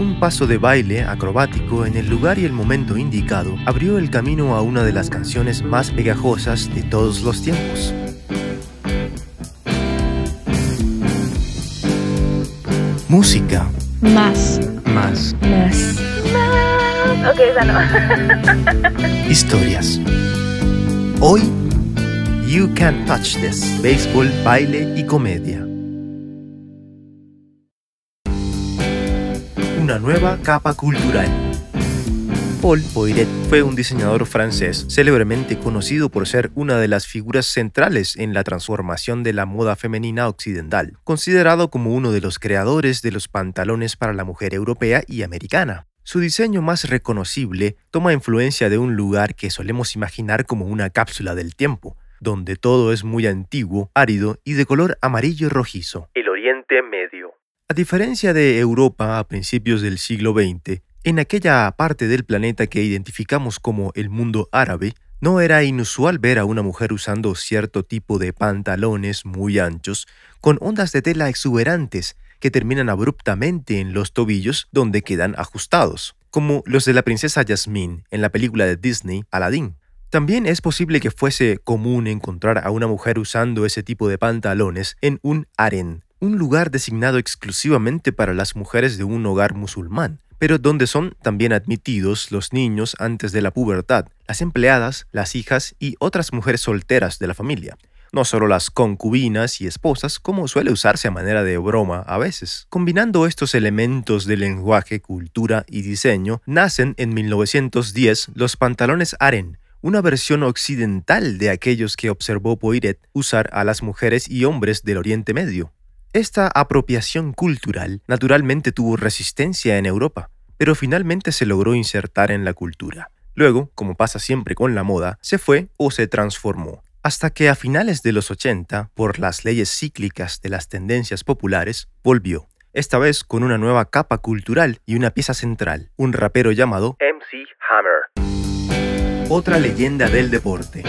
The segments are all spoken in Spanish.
Un paso de baile acrobático en el lugar y el momento indicado abrió el camino a una de las canciones más pegajosas de todos los tiempos. Música. Más. Más. Más. Ok, esa no. Historias. Hoy, You Can't Touch This. Béisbol, baile y comedia. Una nueva capa cultural. Paul Poiret fue un diseñador francés célebremente conocido por ser una de las figuras centrales en la transformación de la moda femenina occidental, considerado como uno de los creadores de los pantalones para la mujer europea y americana. Su diseño más reconocible toma influencia de un lugar que solemos imaginar como una cápsula del tiempo, donde todo es muy antiguo, árido y de color amarillo rojizo. El Oriente Medio. A diferencia de Europa a principios del siglo XX, en aquella parte del planeta que identificamos como el mundo árabe, no era inusual ver a una mujer usando cierto tipo de pantalones muy anchos, con ondas de tela exuberantes que terminan abruptamente en los tobillos donde quedan ajustados, como los de la princesa Jasmine en la película de Disney Aladdin. También es posible que fuese común encontrar a una mujer usando ese tipo de pantalones en un harén, un lugar designado exclusivamente para las mujeres de un hogar musulmán, pero donde son también admitidos los niños antes de la pubertad, las empleadas, las hijas y otras mujeres solteras de la familia. No solo las concubinas y esposas, como suele usarse a manera de broma a veces. Combinando estos elementos de lenguaje, cultura y diseño, nacen en 1910 los pantalones Aren, una versión occidental de aquellos que observó Poiret usar a las mujeres y hombres del Oriente Medio. Esta apropiación cultural naturalmente tuvo resistencia en Europa, pero finalmente se logró insertar en la cultura. Luego, como pasa siempre con la moda, se fue o se transformó, hasta que a finales de los 80, por las leyes cíclicas de las tendencias populares, volvió, esta vez con una nueva capa cultural y una pieza central, un rapero llamado MC Hammer. Otra leyenda del deporte.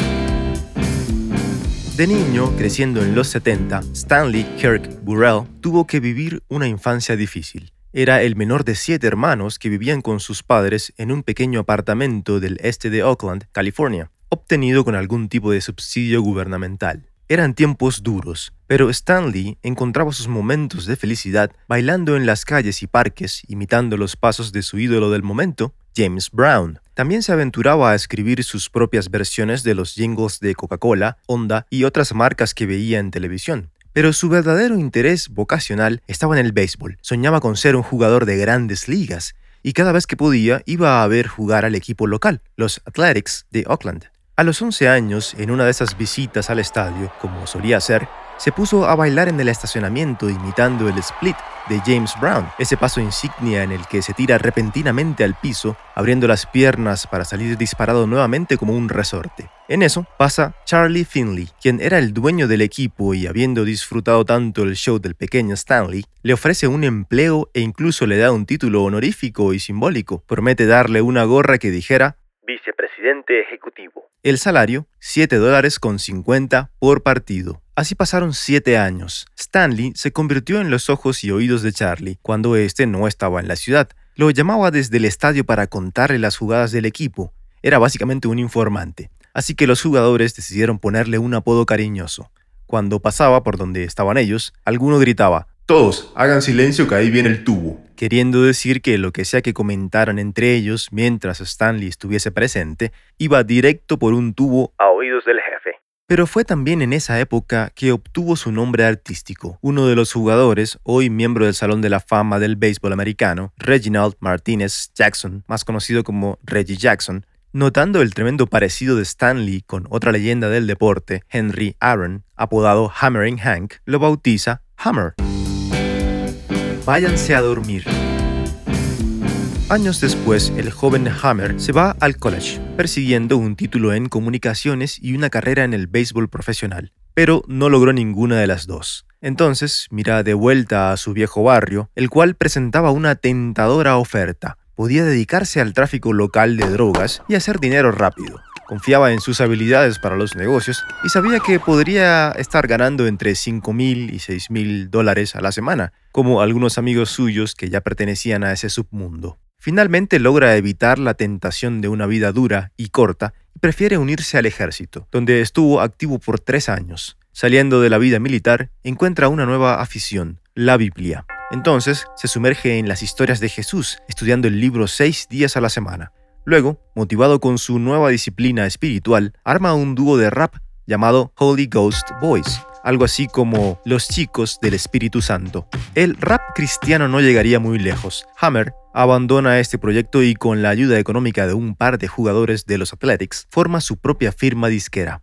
De niño, creciendo en los 70, Stanley Kirk Burrell tuvo que vivir una infancia difícil. Era el menor de siete hermanos que vivían con sus padres en un pequeño apartamento del este de Oakland, California, obtenido con algún tipo de subsidio gubernamental. Eran tiempos duros, pero Stanley encontraba sus momentos de felicidad bailando en las calles y parques, imitando los pasos de su ídolo del momento, James Brown. También se aventuraba a escribir sus propias versiones de los jingles de Coca-Cola, Honda y otras marcas que veía en televisión. Pero su verdadero interés vocacional estaba en el béisbol. Soñaba con ser un jugador de grandes ligas y cada vez que podía iba a ver jugar al equipo local, los Athletics de Oakland. A los 11 años, en una de esas visitas al estadio, como solía hacer, se puso a bailar en el estacionamiento imitando el split de James Brown, ese paso insignia en el que se tira repentinamente al piso, abriendo las piernas para salir disparado nuevamente como un resorte. En eso pasa Charlie Finley, quien era el dueño del equipo y habiendo disfrutado tanto el show del pequeño Stanley, le ofrece un empleo e incluso le da un título honorífico y simbólico. Promete darle una gorra que dijera vicepresidente ejecutivo. El salario, 7 dólares con 50 por partido. Así pasaron siete años. Stanley se convirtió en los ojos y oídos de Charlie cuando éste no estaba en la ciudad. Lo llamaba desde el estadio para contarle las jugadas del equipo. Era básicamente un informante. Así que los jugadores decidieron ponerle un apodo cariñoso. Cuando pasaba por donde estaban ellos, alguno gritaba, Todos, hagan silencio que ahí viene el tubo. Queriendo decir que lo que sea que comentaran entre ellos mientras Stanley estuviese presente, iba directo por un tubo a oídos del jefe. Pero fue también en esa época que obtuvo su nombre artístico. Uno de los jugadores, hoy miembro del Salón de la Fama del Béisbol Americano, Reginald Martinez Jackson, más conocido como Reggie Jackson, notando el tremendo parecido de Stanley con otra leyenda del deporte, Henry Aaron, apodado Hammering Hank, lo bautiza Hammer. Váyanse a dormir. Años después, el joven Hammer se va al college, persiguiendo un título en comunicaciones y una carrera en el béisbol profesional, pero no logró ninguna de las dos. Entonces mira de vuelta a su viejo barrio, el cual presentaba una tentadora oferta. Podía dedicarse al tráfico local de drogas y hacer dinero rápido. Confiaba en sus habilidades para los negocios y sabía que podría estar ganando entre 5 mil y 6 mil dólares a la semana, como algunos amigos suyos que ya pertenecían a ese submundo. Finalmente logra evitar la tentación de una vida dura y corta y prefiere unirse al ejército, donde estuvo activo por tres años. Saliendo de la vida militar, encuentra una nueva afición, la Biblia. Entonces se sumerge en las historias de Jesús, estudiando el libro seis días a la semana. Luego, motivado con su nueva disciplina espiritual, arma un dúo de rap llamado Holy Ghost Boys, algo así como los chicos del Espíritu Santo. El rap cristiano no llegaría muy lejos. Hammer abandona este proyecto y con la ayuda económica de un par de jugadores de los Athletics, forma su propia firma disquera.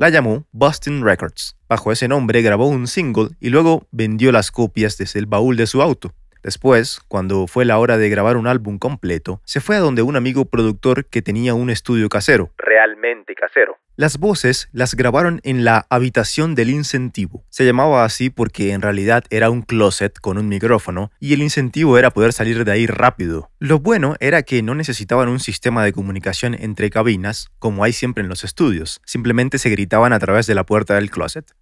La llamó Boston Records. Bajo ese nombre grabó un single y luego vendió las copias desde el baúl de su auto. Después, cuando fue la hora de grabar un álbum completo, se fue a donde un amigo productor que tenía un estudio casero. Realmente casero. Las voces las grabaron en la habitación del incentivo. Se llamaba así porque en realidad era un closet con un micrófono y el incentivo era poder salir de ahí rápido. Lo bueno era que no necesitaban un sistema de comunicación entre cabinas como hay siempre en los estudios. Simplemente se gritaban a través de la puerta del closet.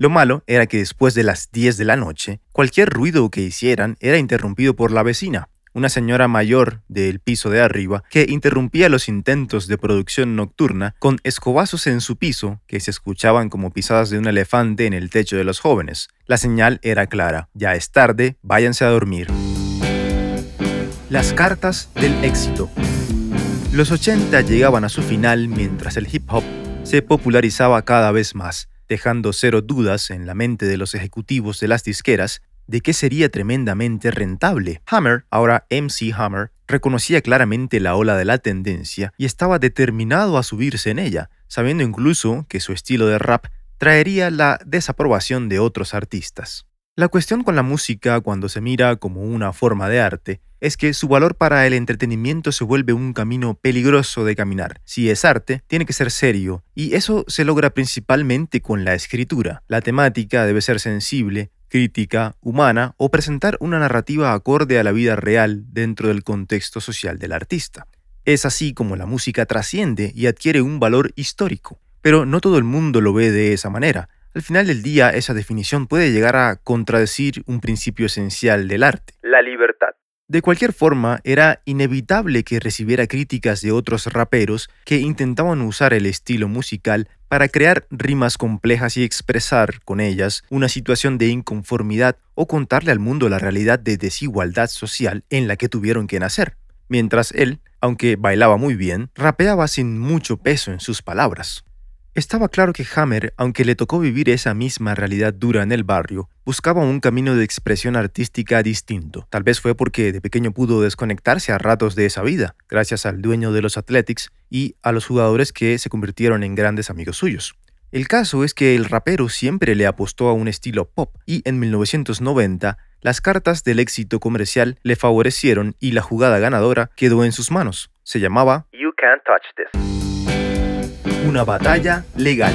Lo malo era que después de las 10 de la noche, cualquier ruido que hicieran era interrumpido por la vecina, una señora mayor del piso de arriba, que interrumpía los intentos de producción nocturna con escobazos en su piso que se escuchaban como pisadas de un elefante en el techo de los jóvenes. La señal era clara, ya es tarde, váyanse a dormir. Las cartas del éxito. Los 80 llegaban a su final mientras el hip hop se popularizaba cada vez más dejando cero dudas en la mente de los ejecutivos de las disqueras de que sería tremendamente rentable. Hammer, ahora MC Hammer, reconocía claramente la ola de la tendencia y estaba determinado a subirse en ella, sabiendo incluso que su estilo de rap traería la desaprobación de otros artistas. La cuestión con la música cuando se mira como una forma de arte es que su valor para el entretenimiento se vuelve un camino peligroso de caminar. Si es arte, tiene que ser serio, y eso se logra principalmente con la escritura. La temática debe ser sensible, crítica, humana o presentar una narrativa acorde a la vida real dentro del contexto social del artista. Es así como la música trasciende y adquiere un valor histórico. Pero no todo el mundo lo ve de esa manera. Al final del día, esa definición puede llegar a contradecir un principio esencial del arte. La libertad. De cualquier forma, era inevitable que recibiera críticas de otros raperos que intentaban usar el estilo musical para crear rimas complejas y expresar con ellas una situación de inconformidad o contarle al mundo la realidad de desigualdad social en la que tuvieron que nacer. Mientras él, aunque bailaba muy bien, rapeaba sin mucho peso en sus palabras. Estaba claro que Hammer, aunque le tocó vivir esa misma realidad dura en el barrio, buscaba un camino de expresión artística distinto. Tal vez fue porque de pequeño pudo desconectarse a ratos de esa vida, gracias al dueño de los Athletics y a los jugadores que se convirtieron en grandes amigos suyos. El caso es que el rapero siempre le apostó a un estilo pop y en 1990 las cartas del éxito comercial le favorecieron y la jugada ganadora quedó en sus manos. Se llamaba You Can't Touch This una batalla legal.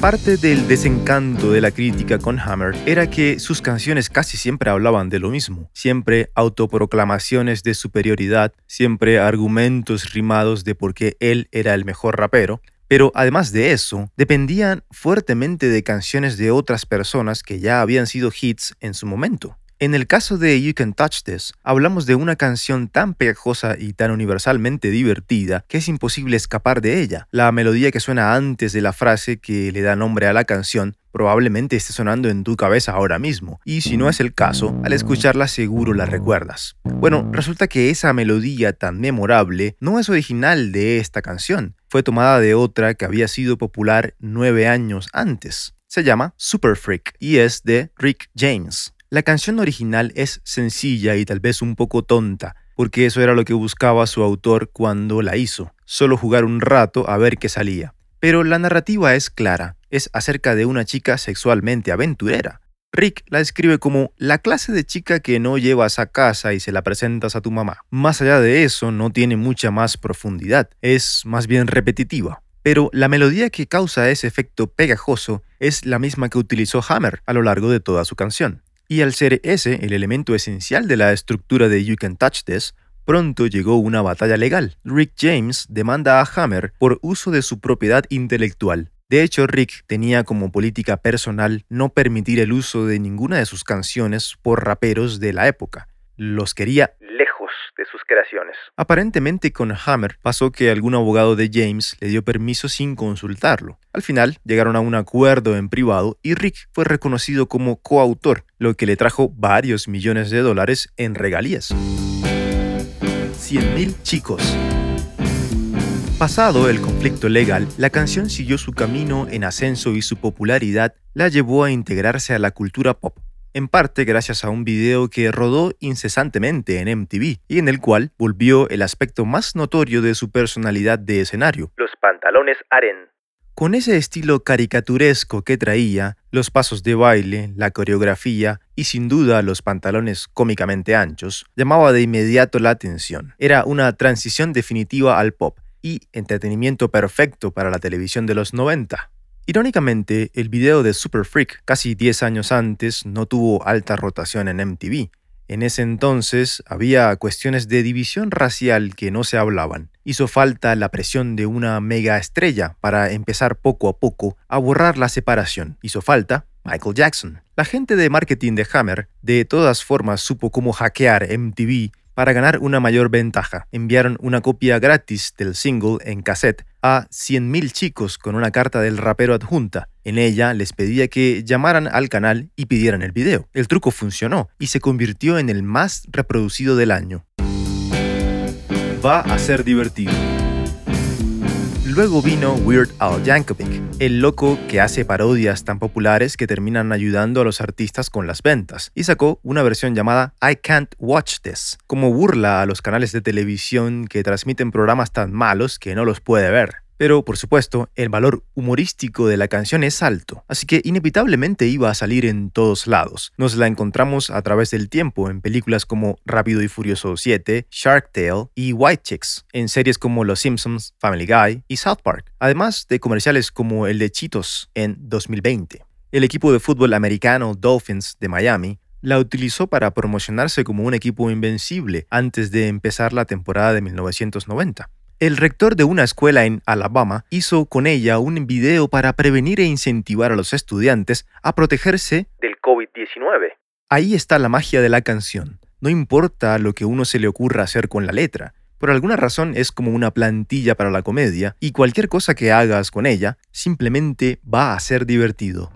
Parte del desencanto de la crítica con Hammer era que sus canciones casi siempre hablaban de lo mismo, siempre autoproclamaciones de superioridad, siempre argumentos rimados de por qué él era el mejor rapero, pero además de eso, dependían fuertemente de canciones de otras personas que ya habían sido hits en su momento. En el caso de You Can Touch This, hablamos de una canción tan pegajosa y tan universalmente divertida que es imposible escapar de ella. La melodía que suena antes de la frase que le da nombre a la canción probablemente esté sonando en tu cabeza ahora mismo, y si no es el caso, al escucharla seguro la recuerdas. Bueno, resulta que esa melodía tan memorable no es original de esta canción, fue tomada de otra que había sido popular nueve años antes. Se llama Super Freak y es de Rick James. La canción original es sencilla y tal vez un poco tonta, porque eso era lo que buscaba su autor cuando la hizo, solo jugar un rato a ver qué salía. Pero la narrativa es clara, es acerca de una chica sexualmente aventurera. Rick la describe como la clase de chica que no llevas a casa y se la presentas a tu mamá. Más allá de eso, no tiene mucha más profundidad, es más bien repetitiva. Pero la melodía que causa ese efecto pegajoso es la misma que utilizó Hammer a lo largo de toda su canción. Y al ser ese el elemento esencial de la estructura de You Can Touch This, Pronto llegó una batalla legal. Rick James demanda a Hammer por uso de su propiedad intelectual. De hecho, Rick tenía como política personal no permitir el uso de ninguna de sus canciones por raperos de la época. Los quería Lejos de sus creaciones. Aparentemente con Hammer pasó que algún abogado de James le dio permiso sin consultarlo. Al final llegaron a un acuerdo en privado y Rick fue reconocido como coautor, lo que le trajo varios millones de dólares en regalías. 100.000 chicos. Pasado el conflicto legal, la canción siguió su camino en ascenso y su popularidad la llevó a integrarse a la cultura pop, en parte gracias a un video que rodó incesantemente en MTV y en el cual volvió el aspecto más notorio de su personalidad de escenario. Los pantalones Aren. Con ese estilo caricaturesco que traía, los pasos de baile, la coreografía y sin duda los pantalones cómicamente anchos, llamaba de inmediato la atención. Era una transición definitiva al pop y entretenimiento perfecto para la televisión de los 90. Irónicamente, el video de Super Freak, casi 10 años antes, no tuvo alta rotación en MTV. En ese entonces había cuestiones de división racial que no se hablaban. Hizo falta la presión de una mega estrella para empezar poco a poco a borrar la separación. Hizo falta Michael Jackson. La gente de marketing de Hammer de todas formas supo cómo hackear MTV para ganar una mayor ventaja, enviaron una copia gratis del single en cassette a 100.000 chicos con una carta del rapero adjunta. En ella les pedía que llamaran al canal y pidieran el video. El truco funcionó y se convirtió en el más reproducido del año. Va a ser divertido. Luego vino Weird Al Yankovic, el loco que hace parodias tan populares que terminan ayudando a los artistas con las ventas, y sacó una versión llamada I Can't Watch This, como burla a los canales de televisión que transmiten programas tan malos que no los puede ver. Pero, por supuesto, el valor humorístico de la canción es alto, así que inevitablemente iba a salir en todos lados. Nos la encontramos a través del tiempo en películas como Rápido y Furioso 7, Shark Tale y White Chicks, en series como Los Simpsons, Family Guy y South Park, además de comerciales como el de Cheetos en 2020. El equipo de fútbol americano Dolphins de Miami la utilizó para promocionarse como un equipo invencible antes de empezar la temporada de 1990. El rector de una escuela en Alabama hizo con ella un video para prevenir e incentivar a los estudiantes a protegerse Del COVID-19. Ahí está la magia de la canción. No importa lo que uno se le ocurra hacer con la letra. Por alguna razón es como una plantilla para la comedia y cualquier cosa que hagas con ella simplemente va a ser divertido.